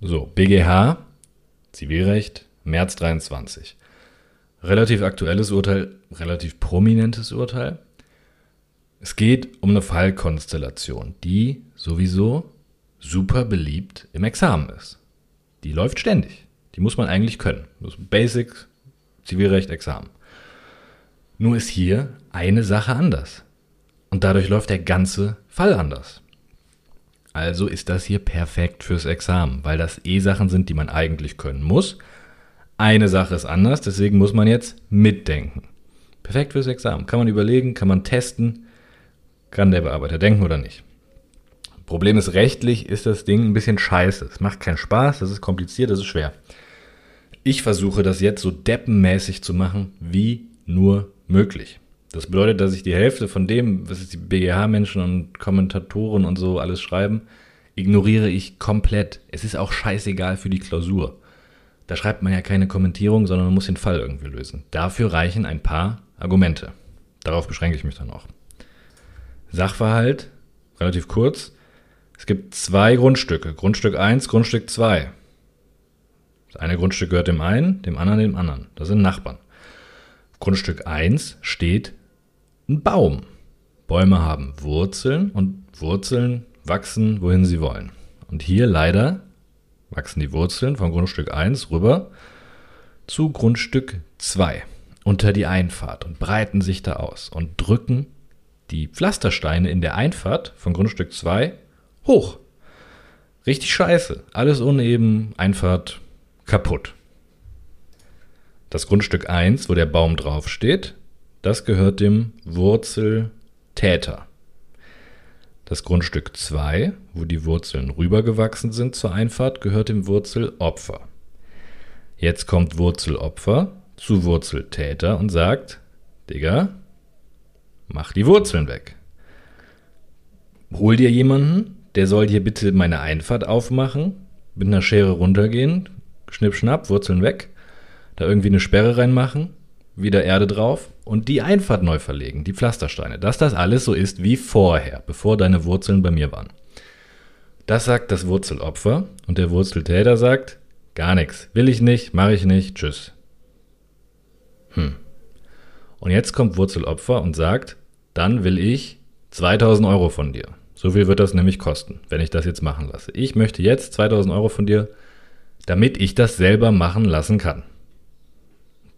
So, BGH, Zivilrecht, März 23. Relativ aktuelles Urteil, relativ prominentes Urteil. Es geht um eine Fallkonstellation, die sowieso super beliebt im Examen ist. Die läuft ständig. Die muss man eigentlich können. Das Basic, Zivilrecht, Examen. Nur ist hier eine Sache anders. Und dadurch läuft der ganze Fall anders. Also ist das hier perfekt fürs Examen, weil das eh Sachen sind, die man eigentlich können muss. Eine Sache ist anders, deswegen muss man jetzt mitdenken. Perfekt fürs Examen. Kann man überlegen, kann man testen, kann der Bearbeiter denken oder nicht. Problem ist, rechtlich ist das Ding ein bisschen scheiße. Es macht keinen Spaß, das ist kompliziert, das ist schwer. Ich versuche das jetzt so deppenmäßig zu machen, wie nur möglich. Das bedeutet, dass ich die Hälfte von dem, was die BGH-Menschen und Kommentatoren und so alles schreiben, ignoriere ich komplett. Es ist auch scheißegal für die Klausur. Da schreibt man ja keine Kommentierung, sondern man muss den Fall irgendwie lösen. Dafür reichen ein paar Argumente. Darauf beschränke ich mich dann auch. Sachverhalt, relativ kurz. Es gibt zwei Grundstücke. Grundstück 1, Grundstück 2. Das eine Grundstück gehört dem einen, dem anderen dem anderen. Das sind Nachbarn. Grundstück 1 steht ein Baum. Bäume haben Wurzeln und Wurzeln wachsen, wohin sie wollen. Und hier leider wachsen die Wurzeln von Grundstück 1 rüber zu Grundstück 2 unter die Einfahrt und breiten sich da aus und drücken die Pflastersteine in der Einfahrt von Grundstück 2 hoch. Richtig scheiße. Alles uneben, Einfahrt kaputt. Das Grundstück 1, wo der Baum draufsteht, das gehört dem Wurzeltäter. Das Grundstück 2, wo die Wurzeln rübergewachsen sind zur Einfahrt, gehört dem Wurzelopfer. Jetzt kommt Wurzelopfer zu Wurzeltäter und sagt, Digga, mach die Wurzeln weg. Hol dir jemanden, der soll dir bitte meine Einfahrt aufmachen, mit einer Schere runtergehen, schnipp, schnapp, Wurzeln weg, da irgendwie eine Sperre reinmachen, wieder Erde drauf und die Einfahrt neu verlegen, die Pflastersteine. Dass das alles so ist wie vorher, bevor deine Wurzeln bei mir waren. Das sagt das Wurzelopfer und der Wurzeltäter sagt, gar nichts, will ich nicht, mache ich nicht, tschüss. Hm. Und jetzt kommt Wurzelopfer und sagt, dann will ich 2000 Euro von dir. So viel wird das nämlich kosten, wenn ich das jetzt machen lasse. Ich möchte jetzt 2000 Euro von dir, damit ich das selber machen lassen kann.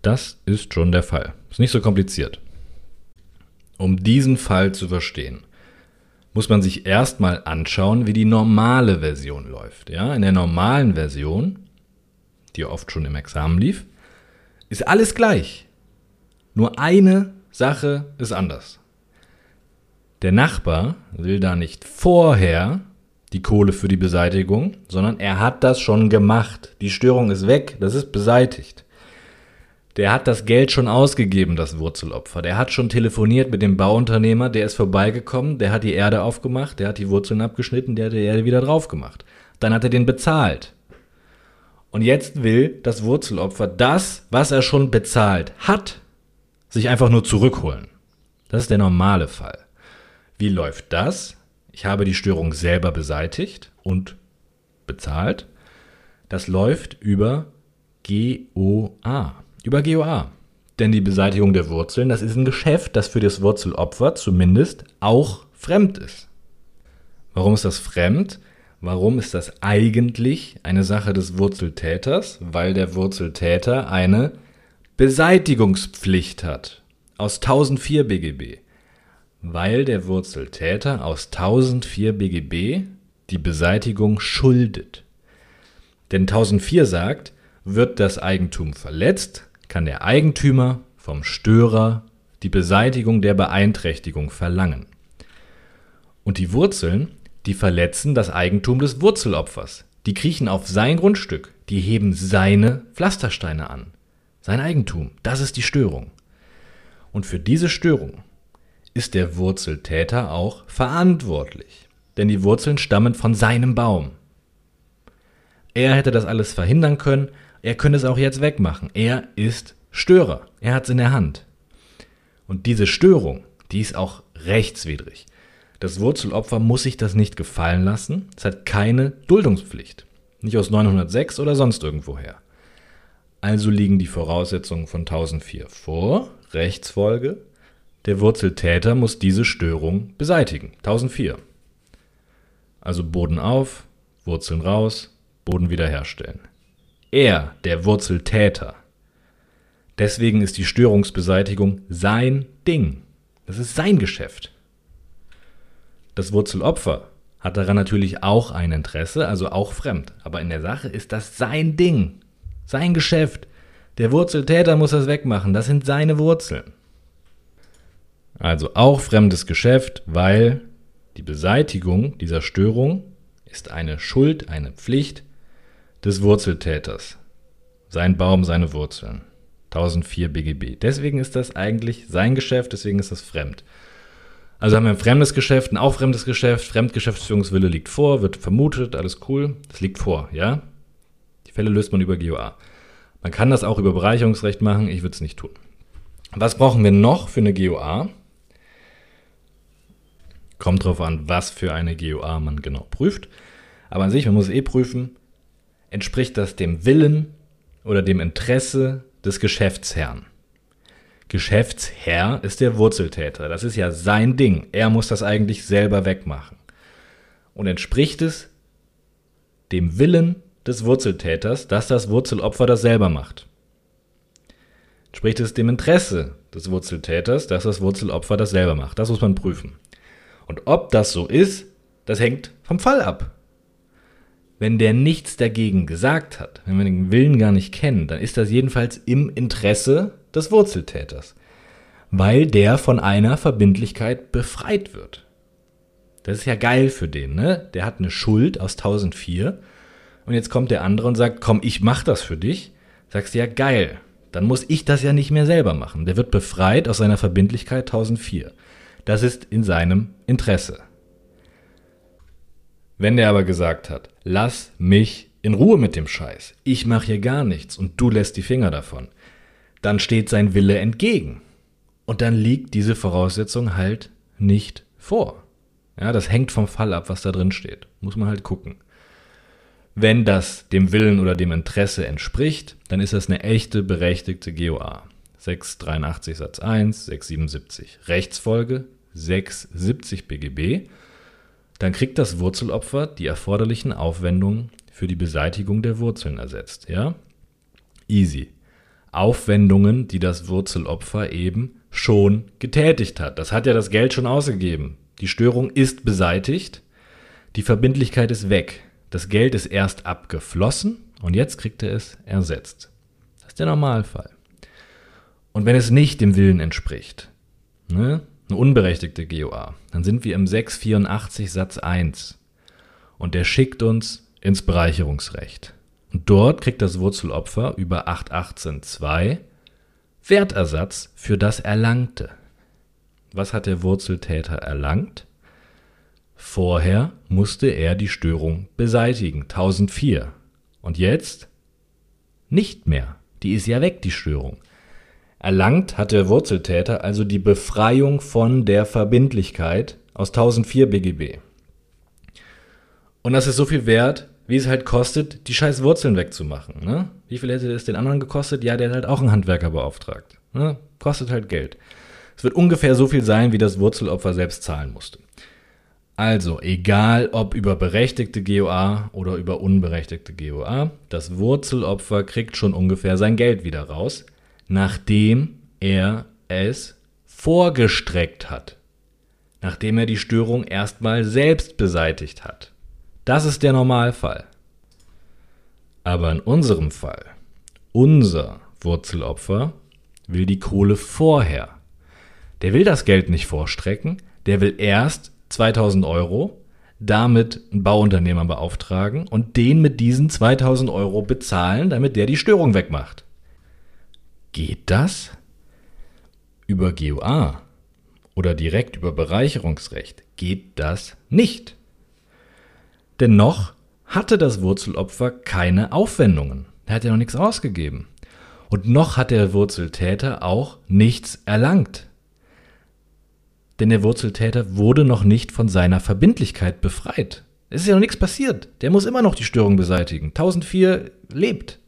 Das ist schon der Fall. Ist nicht so kompliziert. Um diesen Fall zu verstehen, muss man sich erstmal anschauen, wie die normale Version läuft. Ja, in der normalen Version, die oft schon im Examen lief, ist alles gleich. Nur eine Sache ist anders. Der Nachbar will da nicht vorher die Kohle für die Beseitigung, sondern er hat das schon gemacht. Die Störung ist weg, das ist beseitigt. Der hat das Geld schon ausgegeben, das Wurzelopfer. Der hat schon telefoniert mit dem Bauunternehmer, der ist vorbeigekommen, der hat die Erde aufgemacht, der hat die Wurzeln abgeschnitten, der hat die Erde wieder drauf gemacht. Dann hat er den bezahlt. Und jetzt will das Wurzelopfer das, was er schon bezahlt hat, sich einfach nur zurückholen. Das ist der normale Fall. Wie läuft das? Ich habe die Störung selber beseitigt und bezahlt. Das läuft über GOA über GOA. Denn die Beseitigung der Wurzeln, das ist ein Geschäft, das für das Wurzelopfer zumindest auch fremd ist. Warum ist das fremd? Warum ist das eigentlich eine Sache des Wurzeltäters? Weil der Wurzeltäter eine Beseitigungspflicht hat aus 1004 BGB. Weil der Wurzeltäter aus 1004 BGB die Beseitigung schuldet. Denn 1004 sagt, wird das Eigentum verletzt, kann der Eigentümer vom Störer die Beseitigung der Beeinträchtigung verlangen. Und die Wurzeln, die verletzen das Eigentum des Wurzelopfers. Die kriechen auf sein Grundstück, die heben seine Pflastersteine an. Sein Eigentum, das ist die Störung. Und für diese Störung ist der Wurzeltäter auch verantwortlich. Denn die Wurzeln stammen von seinem Baum. Er hätte das alles verhindern können, er könnte es auch jetzt wegmachen. Er ist Störer. Er hat es in der Hand. Und diese Störung, die ist auch rechtswidrig. Das Wurzelopfer muss sich das nicht gefallen lassen. Es hat keine Duldungspflicht. nicht aus 906 oder sonst irgendwoher. Also liegen die Voraussetzungen von 1004 vor, Rechtsfolge, der Wurzeltäter muss diese Störung beseitigen. 1004. Also Boden auf, Wurzeln raus, Boden wiederherstellen. Er, der Wurzeltäter. Deswegen ist die Störungsbeseitigung sein Ding. Das ist sein Geschäft. Das Wurzelopfer hat daran natürlich auch ein Interesse, also auch fremd. Aber in der Sache ist das sein Ding, sein Geschäft. Der Wurzeltäter muss das wegmachen, das sind seine Wurzeln. Also auch fremdes Geschäft, weil die Beseitigung dieser Störung ist eine Schuld, eine Pflicht des Wurzeltäters. Sein Baum, seine Wurzeln. 1004 BGB. Deswegen ist das eigentlich sein Geschäft, deswegen ist das fremd. Also haben wir ein fremdes Geschäft, ein auch fremdes Geschäft, Fremdgeschäftsführungswille liegt vor, wird vermutet, alles cool. Das liegt vor, ja? Die Fälle löst man über GOA. Man kann das auch über Bereicherungsrecht machen, ich würde es nicht tun. Was brauchen wir noch für eine GOA? Kommt drauf an, was für eine GOA man genau prüft. Aber an sich, man muss eh prüfen, entspricht das dem Willen oder dem Interesse des Geschäftsherrn. Geschäftsherr ist der Wurzeltäter. Das ist ja sein Ding. Er muss das eigentlich selber wegmachen. Und entspricht es dem Willen des Wurzeltäters, dass das Wurzelopfer das selber macht? Entspricht es dem Interesse des Wurzeltäters, dass das Wurzelopfer das selber macht? Das muss man prüfen. Und ob das so ist, das hängt vom Fall ab. Wenn der nichts dagegen gesagt hat, wenn wir den Willen gar nicht kennen, dann ist das jedenfalls im Interesse des Wurzeltäters, weil der von einer Verbindlichkeit befreit wird. Das ist ja geil für den, ne? Der hat eine Schuld aus 1004 und jetzt kommt der andere und sagt, komm, ich mach das für dich. Sagst du ja geil, dann muss ich das ja nicht mehr selber machen. Der wird befreit aus seiner Verbindlichkeit 1004. Das ist in seinem Interesse. Wenn der aber gesagt hat, lass mich in Ruhe mit dem Scheiß, ich mache hier gar nichts und du lässt die Finger davon, dann steht sein Wille entgegen. Und dann liegt diese Voraussetzung halt nicht vor. Ja, das hängt vom Fall ab, was da drin steht. Muss man halt gucken. Wenn das dem Willen oder dem Interesse entspricht, dann ist das eine echte berechtigte GOA. 683 Satz 1, 677. Rechtsfolge 670 BGB. Dann kriegt das Wurzelopfer die erforderlichen Aufwendungen für die Beseitigung der Wurzeln ersetzt. Ja? Easy. Aufwendungen, die das Wurzelopfer eben schon getätigt hat. Das hat ja das Geld schon ausgegeben. Die Störung ist beseitigt, die Verbindlichkeit ist weg. Das Geld ist erst abgeflossen und jetzt kriegt er es ersetzt. Das ist der Normalfall. Und wenn es nicht dem Willen entspricht, ne, eine unberechtigte GOA, dann sind wir im 684 Satz 1 und der schickt uns ins Bereicherungsrecht. Und dort kriegt das Wurzelopfer über 818.2 Wertersatz für das Erlangte. Was hat der Wurzeltäter erlangt? Vorher musste er die Störung beseitigen, 1004. Und jetzt? Nicht mehr. Die ist ja weg, die Störung. Erlangt hat der Wurzeltäter also die Befreiung von der Verbindlichkeit aus 1004 BGB. Und das ist so viel wert, wie es halt kostet, die scheiß Wurzeln wegzumachen. Ne? Wie viel hätte es den anderen gekostet? Ja, der hat halt auch einen Handwerker beauftragt. Ne? Kostet halt Geld. Es wird ungefähr so viel sein, wie das Wurzelopfer selbst zahlen musste. Also, egal ob über berechtigte GOA oder über unberechtigte GOA, das Wurzelopfer kriegt schon ungefähr sein Geld wieder raus, nachdem er es vorgestreckt hat, nachdem er die Störung erstmal selbst beseitigt hat. Das ist der Normalfall. Aber in unserem Fall, unser Wurzelopfer will die Kohle vorher. Der will das Geld nicht vorstrecken, der will erst 2000 Euro, damit einen Bauunternehmer beauftragen und den mit diesen 2000 Euro bezahlen, damit der die Störung wegmacht. Geht das? Über GUA oder direkt über Bereicherungsrecht geht das nicht. Denn noch hatte das Wurzelopfer keine Aufwendungen. Er hat ja noch nichts ausgegeben. Und noch hat der Wurzeltäter auch nichts erlangt. Denn der Wurzeltäter wurde noch nicht von seiner Verbindlichkeit befreit. Es ist ja noch nichts passiert. Der muss immer noch die Störung beseitigen. 1004 lebt.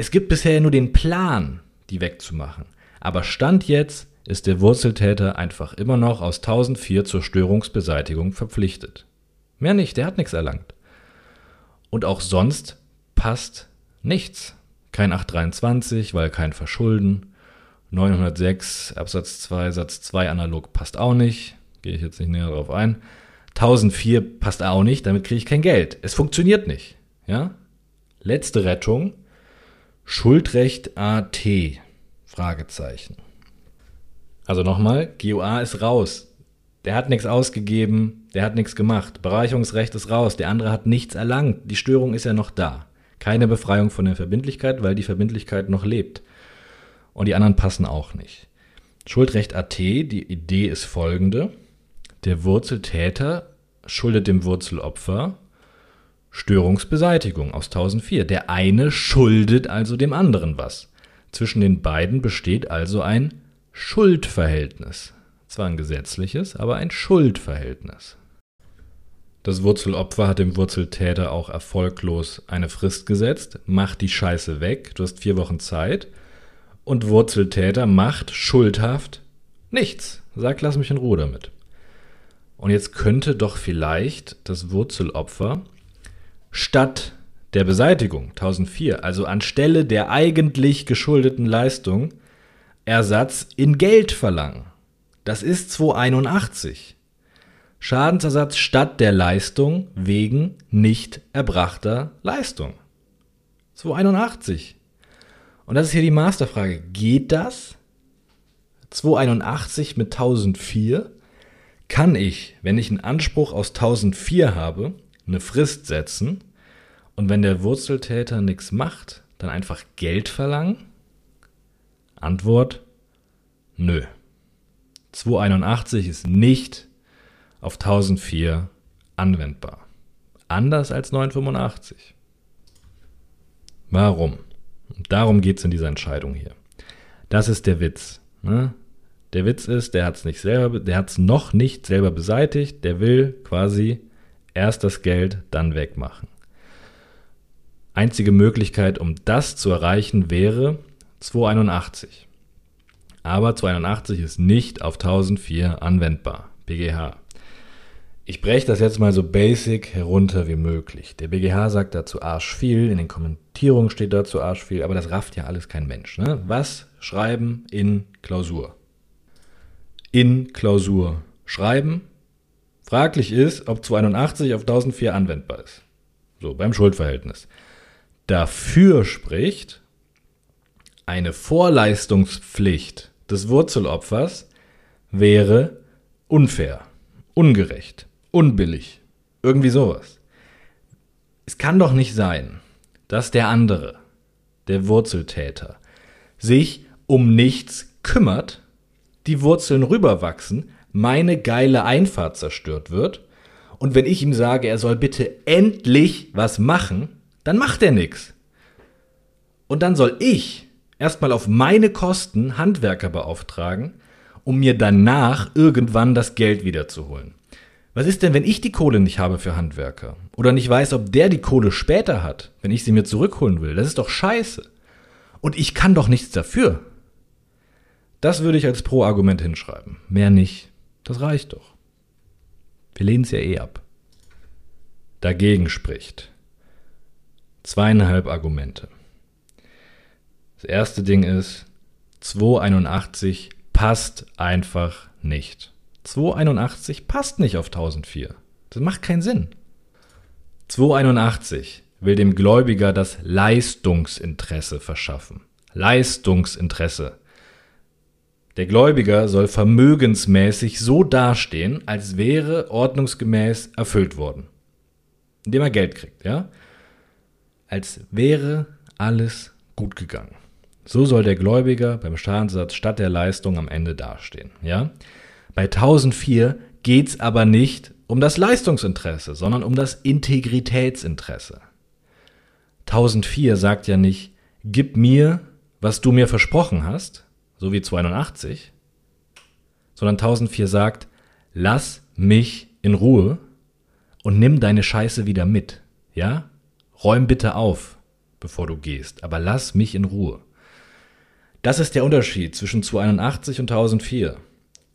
Es gibt bisher nur den Plan, die wegzumachen. Aber Stand jetzt ist der Wurzeltäter einfach immer noch aus 1004 zur Störungsbeseitigung verpflichtet. Mehr nicht, der hat nichts erlangt. Und auch sonst passt nichts. Kein 823, weil kein Verschulden. 906 Absatz 2 Satz 2 analog passt auch nicht. Gehe ich jetzt nicht näher drauf ein. 1004 passt auch nicht, damit kriege ich kein Geld. Es funktioniert nicht. Ja? Letzte Rettung. Schuldrecht AT. Fragezeichen. Also nochmal, GOA ist raus. Der hat nichts ausgegeben, der hat nichts gemacht. Bereicherungsrecht ist raus, der andere hat nichts erlangt. Die Störung ist ja noch da. Keine Befreiung von der Verbindlichkeit, weil die Verbindlichkeit noch lebt. Und die anderen passen auch nicht. Schuldrecht AT, die Idee ist folgende. Der Wurzeltäter schuldet dem Wurzelopfer Störungsbeseitigung aus 1004. Der eine schuldet also dem anderen was. Zwischen den beiden besteht also ein Schuldverhältnis. Zwar ein gesetzliches, aber ein Schuldverhältnis. Das Wurzelopfer hat dem Wurzeltäter auch erfolglos eine Frist gesetzt, macht die Scheiße weg, du hast vier Wochen Zeit, und Wurzeltäter macht schuldhaft nichts. Sagt, lass mich in Ruhe damit. Und jetzt könnte doch vielleicht das Wurzelopfer statt der Beseitigung 1004, also anstelle der eigentlich geschuldeten Leistung, Ersatz in Geld verlangen. Das ist 281. Schadensersatz statt der Leistung wegen nicht erbrachter Leistung. 281. Und das ist hier die Masterfrage. Geht das? 281 mit 1004? Kann ich, wenn ich einen Anspruch aus 1004 habe, eine Frist setzen und wenn der Wurzeltäter nichts macht, dann einfach Geld verlangen? Antwort: Nö. 281 ist nicht auf 1004 anwendbar. Anders als 985. Warum? Darum geht es in dieser Entscheidung hier. Das ist der Witz. Ne? Der Witz ist, der hat es noch nicht selber beseitigt, der will quasi erst das Geld, dann wegmachen. Einzige Möglichkeit, um das zu erreichen, wäre 281. Aber 281 ist nicht auf 1004 anwendbar. BGH. Ich breche das jetzt mal so basic herunter wie möglich. Der BGH sagt dazu arsch viel, in den Kommentierungen steht dazu arsch viel, aber das rafft ja alles kein Mensch. Ne? Was schreiben in Klausur? In Klausur schreiben. Fraglich ist, ob 281 auf 1004 anwendbar ist. So, beim Schuldverhältnis. Dafür spricht eine Vorleistungspflicht des Wurzelopfers wäre unfair, ungerecht, unbillig, irgendwie sowas. Es kann doch nicht sein, dass der andere, der Wurzeltäter, sich um nichts kümmert, die Wurzeln rüberwachsen, meine geile Einfahrt zerstört wird, und wenn ich ihm sage, er soll bitte endlich was machen, dann macht er nichts. Und dann soll ich erstmal auf meine Kosten Handwerker beauftragen, um mir danach irgendwann das Geld wiederzuholen. Was ist denn, wenn ich die Kohle nicht habe für Handwerker? Oder nicht weiß, ob der die Kohle später hat, wenn ich sie mir zurückholen will? Das ist doch scheiße. Und ich kann doch nichts dafür. Das würde ich als Pro-Argument hinschreiben. Mehr nicht. Das reicht doch. Wir lehnen es ja eh ab. Dagegen spricht zweieinhalb Argumente. Das erste Ding ist, 281 passt einfach nicht. 281 passt nicht auf 1004. Das macht keinen Sinn. 281 will dem Gläubiger das Leistungsinteresse verschaffen. Leistungsinteresse. Der Gläubiger soll vermögensmäßig so dastehen, als wäre ordnungsgemäß erfüllt worden. Indem er Geld kriegt, ja? Als wäre alles gut gegangen. So soll der Gläubiger beim Schadensersatz statt der Leistung am Ende dastehen. Ja? Bei 1004 geht es aber nicht um das Leistungsinteresse, sondern um das Integritätsinteresse. 1004 sagt ja nicht, gib mir, was du mir versprochen hast, so wie 281, sondern 1004 sagt, lass mich in Ruhe und nimm deine Scheiße wieder mit. Ja? Räum bitte auf, bevor du gehst, aber lass mich in Ruhe. Das ist der Unterschied zwischen 281 und 1004.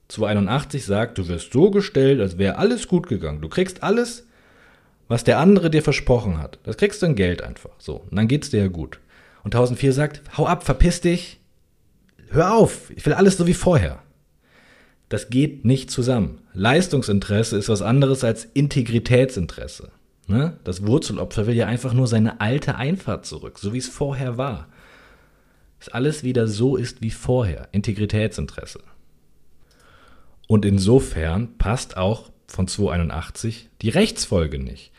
281 sagt, du wirst so gestellt, als wäre alles gut gegangen. Du kriegst alles, was der andere dir versprochen hat. Das kriegst du in Geld einfach. So. Und dann geht's dir ja gut. Und 1004 sagt, hau ab, verpiss dich. Hör auf. Ich will alles so wie vorher. Das geht nicht zusammen. Leistungsinteresse ist was anderes als Integritätsinteresse. Ne? Das Wurzelopfer will ja einfach nur seine alte Einfahrt zurück, so wie es vorher war. Dass alles wieder so ist wie vorher. Integritätsinteresse. Und insofern passt auch von 281 die Rechtsfolge nicht.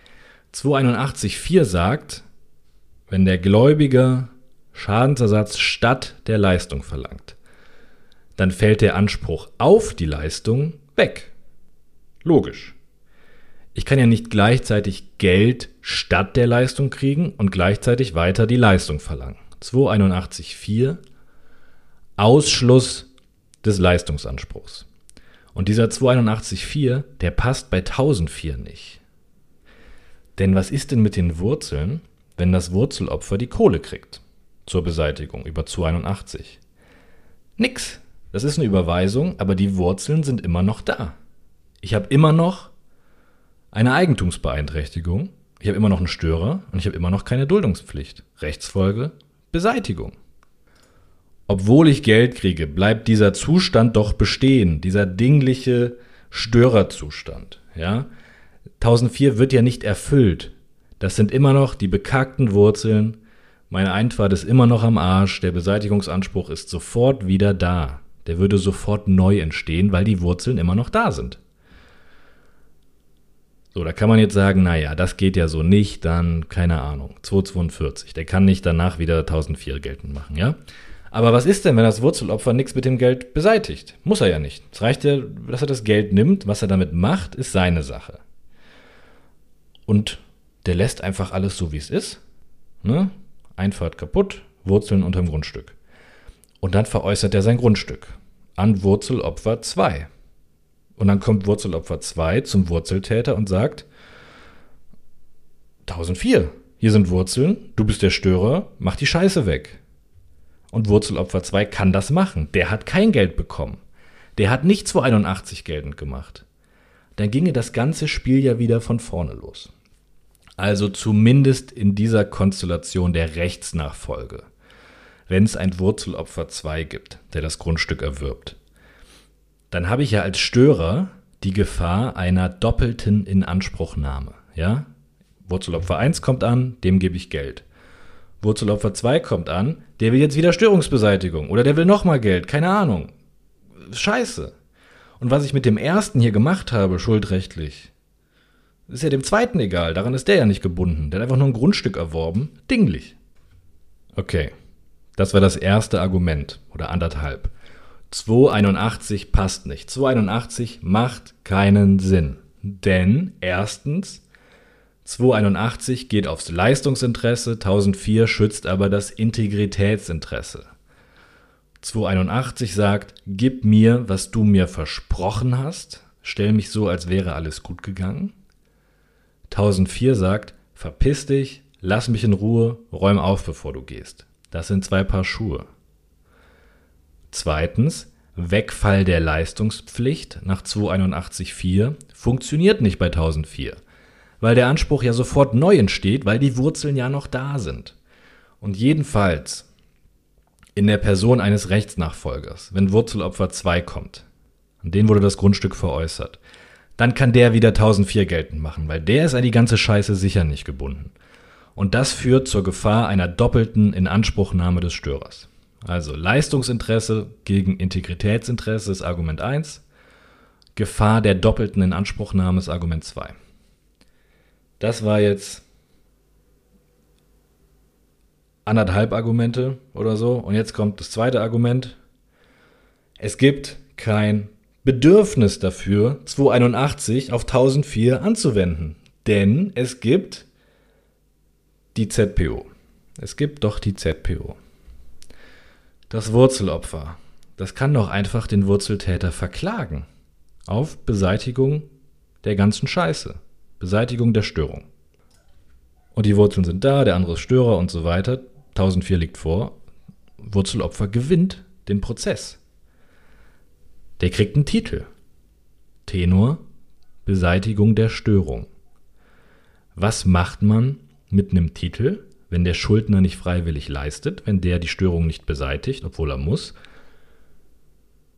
281.4 sagt, wenn der Gläubiger Schadensersatz statt der Leistung verlangt, dann fällt der Anspruch auf die Leistung weg. Logisch. Ich kann ja nicht gleichzeitig Geld statt der Leistung kriegen und gleichzeitig weiter die Leistung verlangen. 281.4 Ausschluss des Leistungsanspruchs. Und dieser 281.4, der passt bei 1004 nicht. Denn was ist denn mit den Wurzeln, wenn das Wurzelopfer die Kohle kriegt zur Beseitigung über 281? Nix. Das ist eine Überweisung, aber die Wurzeln sind immer noch da. Ich habe immer noch eine Eigentumsbeeinträchtigung, ich habe immer noch einen Störer und ich habe immer noch keine Duldungspflicht. Rechtsfolge Beseitigung. Obwohl ich Geld kriege, bleibt dieser Zustand doch bestehen, dieser dingliche Störerzustand. Ja? 1004 wird ja nicht erfüllt. Das sind immer noch die bekackten Wurzeln. Meine Einfahrt ist immer noch am Arsch. Der Beseitigungsanspruch ist sofort wieder da. Der würde sofort neu entstehen, weil die Wurzeln immer noch da sind. So, da kann man jetzt sagen, naja, das geht ja so nicht, dann, keine Ahnung, 242. Der kann nicht danach wieder 1004 geltend machen, ja? Aber was ist denn, wenn das Wurzelopfer nichts mit dem Geld beseitigt? Muss er ja nicht. Es reicht ja, dass er das Geld nimmt. Was er damit macht, ist seine Sache. Und der lässt einfach alles so, wie es ist. Ne? Einfahrt kaputt, Wurzeln unterm Grundstück. Und dann veräußert er sein Grundstück an Wurzelopfer 2. Und dann kommt Wurzelopfer 2 zum Wurzeltäter und sagt, 1004, hier sind Wurzeln, du bist der Störer, mach die Scheiße weg. Und Wurzelopfer 2 kann das machen. Der hat kein Geld bekommen. Der hat nicht 281 geltend gemacht. Dann ginge das ganze Spiel ja wieder von vorne los. Also zumindest in dieser Konstellation der Rechtsnachfolge. Wenn es ein Wurzelopfer 2 gibt, der das Grundstück erwirbt, dann habe ich ja als Störer die Gefahr einer doppelten Inanspruchnahme. Ja? Wurzelopfer 1 kommt an, dem gebe ich Geld. Wurzelopfer 2 kommt an, der will jetzt wieder Störungsbeseitigung oder der will nochmal Geld, keine Ahnung. Scheiße. Und was ich mit dem ersten hier gemacht habe, schuldrechtlich, ist ja dem zweiten egal, daran ist der ja nicht gebunden. Der hat einfach nur ein Grundstück erworben, dinglich. Okay, das war das erste Argument oder anderthalb. 281 passt nicht. 281 macht keinen Sinn. Denn erstens, 281 geht aufs Leistungsinteresse, 1004 schützt aber das Integritätsinteresse. 281 sagt, gib mir, was du mir versprochen hast, stell mich so, als wäre alles gut gegangen. 1004 sagt, verpiss dich, lass mich in Ruhe, räum auf, bevor du gehst. Das sind zwei Paar Schuhe. Zweitens, Wegfall der Leistungspflicht nach 281.4 funktioniert nicht bei 1004 weil der Anspruch ja sofort neu entsteht, weil die Wurzeln ja noch da sind. Und jedenfalls in der Person eines Rechtsnachfolgers, wenn Wurzelopfer 2 kommt, an den wurde das Grundstück veräußert, dann kann der wieder 1004 geltend machen, weil der ist an die ganze Scheiße sicher nicht gebunden. Und das führt zur Gefahr einer doppelten Inanspruchnahme des Störers. Also Leistungsinteresse gegen Integritätsinteresse ist Argument 1, Gefahr der doppelten Inanspruchnahme ist Argument 2. Das war jetzt anderthalb Argumente oder so. Und jetzt kommt das zweite Argument. Es gibt kein Bedürfnis dafür, 281 auf 1004 anzuwenden. Denn es gibt die ZPO. Es gibt doch die ZPO. Das Wurzelopfer. Das kann doch einfach den Wurzeltäter verklagen. Auf Beseitigung der ganzen Scheiße. Beseitigung der Störung. Und die Wurzeln sind da, der andere ist Störer und so weiter. 1004 liegt vor. Wurzelopfer gewinnt den Prozess. Der kriegt einen Titel. Tenor Beseitigung der Störung. Was macht man mit einem Titel, wenn der Schuldner nicht freiwillig leistet, wenn der die Störung nicht beseitigt, obwohl er muss?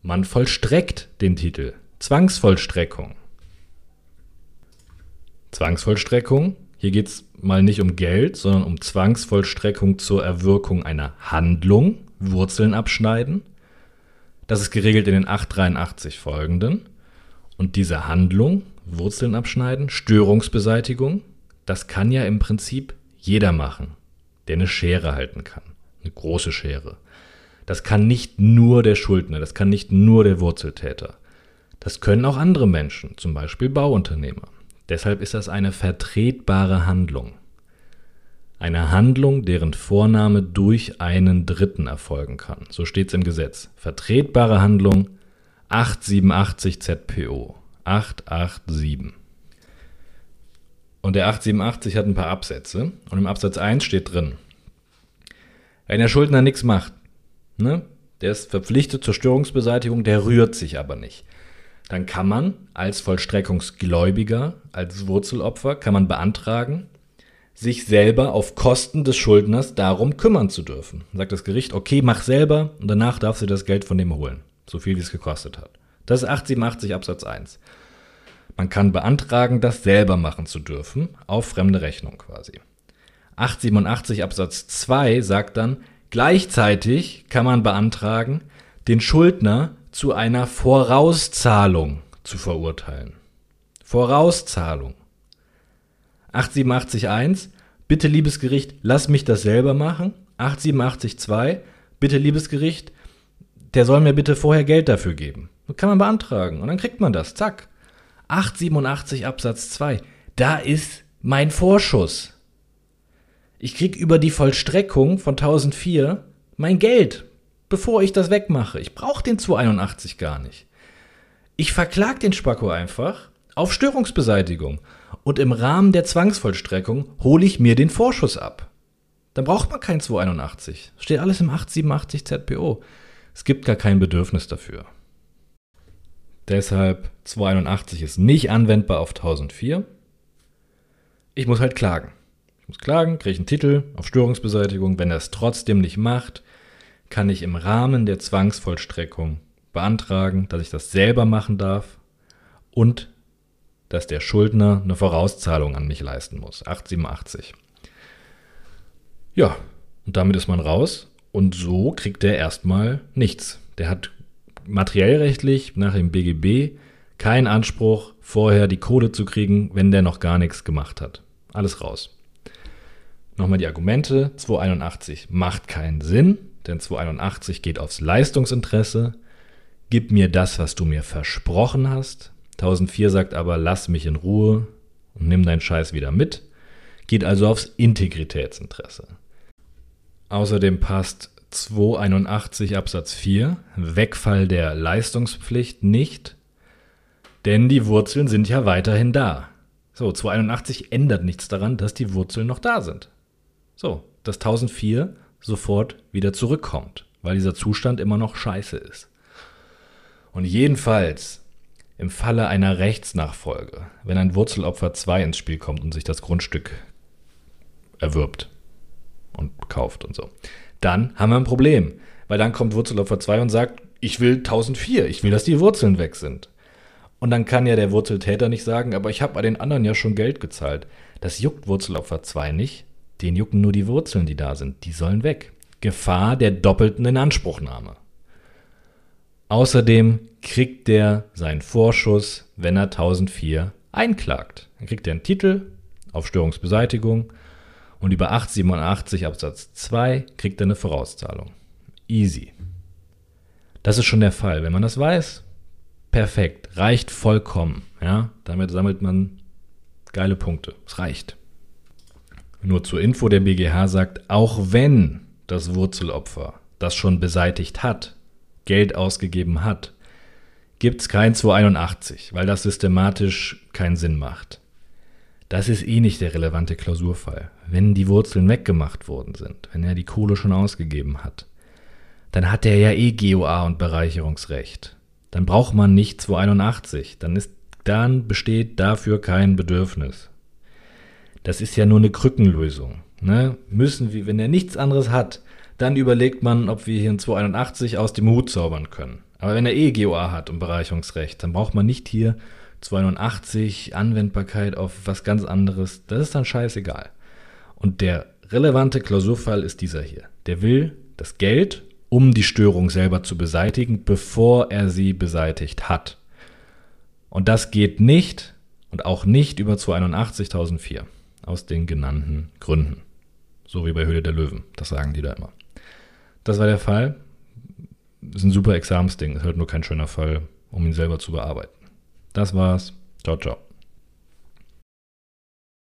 Man vollstreckt den Titel. Zwangsvollstreckung. Zwangsvollstreckung. Hier geht es mal nicht um Geld, sondern um Zwangsvollstreckung zur Erwirkung einer Handlung, Wurzeln abschneiden. Das ist geregelt in den 883 folgenden. Und diese Handlung, Wurzeln abschneiden, Störungsbeseitigung, das kann ja im Prinzip jeder machen, der eine Schere halten kann. Eine große Schere. Das kann nicht nur der Schuldner, das kann nicht nur der Wurzeltäter. Das können auch andere Menschen, zum Beispiel Bauunternehmer. Deshalb ist das eine vertretbare Handlung. Eine Handlung, deren Vorname durch einen Dritten erfolgen kann. So steht es im Gesetz. Vertretbare Handlung 887 ZPO. 887. Und der 887 hat ein paar Absätze. Und im Absatz 1 steht drin, wenn der Schuldner nichts macht, ne, der ist verpflichtet zur Störungsbeseitigung, der rührt sich aber nicht. Dann kann man als Vollstreckungsgläubiger, als Wurzelopfer, kann man beantragen, sich selber auf Kosten des Schuldners darum kümmern zu dürfen. Sagt das Gericht, okay, mach selber und danach darfst du das Geld von dem holen. So viel, wie es gekostet hat. Das ist 887 Absatz 1. Man kann beantragen, das selber machen zu dürfen, auf fremde Rechnung quasi. 887 Absatz 2 sagt dann, gleichzeitig kann man beantragen, den Schuldner zu einer Vorauszahlung zu verurteilen. Vorauszahlung. 887.1, bitte liebes Gericht, lass mich das selber machen. 887.2, bitte liebes Gericht, der soll mir bitte vorher Geld dafür geben. Das kann man beantragen und dann kriegt man das, zack. 887 Absatz 2, da ist mein Vorschuss. Ich krieg über die Vollstreckung von 1004 mein Geld bevor ich das wegmache. Ich brauche den 281 gar nicht. Ich verklag den Spacko einfach auf Störungsbeseitigung und im Rahmen der Zwangsvollstreckung hole ich mir den Vorschuss ab. Dann braucht man kein 281. Steht alles im 887 ZPO. Es gibt gar kein Bedürfnis dafür. Deshalb 281 ist nicht anwendbar auf 1004. Ich muss halt klagen. Ich muss klagen, kriege einen Titel auf Störungsbeseitigung. Wenn er es trotzdem nicht macht, kann ich im Rahmen der Zwangsvollstreckung beantragen, dass ich das selber machen darf und dass der Schuldner eine Vorauszahlung an mich leisten muss. 887. Ja, und damit ist man raus und so kriegt er erstmal nichts. Der hat materiellrechtlich nach dem BGB keinen Anspruch, vorher die Kohle zu kriegen, wenn der noch gar nichts gemacht hat. Alles raus. Nochmal die Argumente. 281 macht keinen Sinn denn 281 geht aufs Leistungsinteresse. Gib mir das, was du mir versprochen hast. 1004 sagt aber, lass mich in Ruhe und nimm deinen Scheiß wieder mit. Geht also aufs Integritätsinteresse. Außerdem passt 281 Absatz 4, Wegfall der Leistungspflicht nicht, denn die Wurzeln sind ja weiterhin da. So, 281 ändert nichts daran, dass die Wurzeln noch da sind. So, das 1004 sofort wieder zurückkommt, weil dieser Zustand immer noch scheiße ist. Und jedenfalls im Falle einer Rechtsnachfolge, wenn ein Wurzelopfer 2 ins Spiel kommt und sich das Grundstück erwirbt und kauft und so, dann haben wir ein Problem, weil dann kommt Wurzelopfer 2 und sagt, ich will 1004, ich will, dass die Wurzeln weg sind. Und dann kann ja der Wurzeltäter nicht sagen, aber ich habe bei den anderen ja schon Geld gezahlt. Das juckt Wurzelopfer 2 nicht, den jucken nur die Wurzeln, die da sind. Die sollen weg. Gefahr der doppelten Inanspruchnahme. Außerdem kriegt der seinen Vorschuss, wenn er 1004 einklagt. Dann kriegt er einen Titel auf Störungsbeseitigung und über 887 Absatz 2 kriegt er eine Vorauszahlung. Easy. Das ist schon der Fall. Wenn man das weiß, perfekt, reicht vollkommen. Ja, damit sammelt man geile Punkte. Es reicht. Nur zur Info, der BGH sagt, auch wenn das Wurzelopfer das schon beseitigt hat, Geld ausgegeben hat, gibt es kein 281, weil das systematisch keinen Sinn macht. Das ist eh nicht der relevante Klausurfall. Wenn die Wurzeln weggemacht worden sind, wenn er die Kohle schon ausgegeben hat, dann hat er ja eh GOA und Bereicherungsrecht. Dann braucht man nicht 281. Dann, ist, dann besteht dafür kein Bedürfnis. Das ist ja nur eine Krückenlösung. Ne? Müssen wir, wenn er nichts anderes hat, dann überlegt man, ob wir hier ein 281 aus dem Hut zaubern können. Aber wenn er eh GOA hat und Bereicherungsrecht, dann braucht man nicht hier 281 Anwendbarkeit auf was ganz anderes. Das ist dann scheißegal. Und der relevante Klausurfall ist dieser hier. Der will das Geld, um die Störung selber zu beseitigen, bevor er sie beseitigt hat. Und das geht nicht und auch nicht über 281.004 aus den genannten Gründen. So wie bei Höhle der Löwen. Das sagen die da immer. Das war der Fall. Ist ein super Examensding. Ist halt nur kein schöner Fall, um ihn selber zu bearbeiten. Das war's. Ciao, ciao.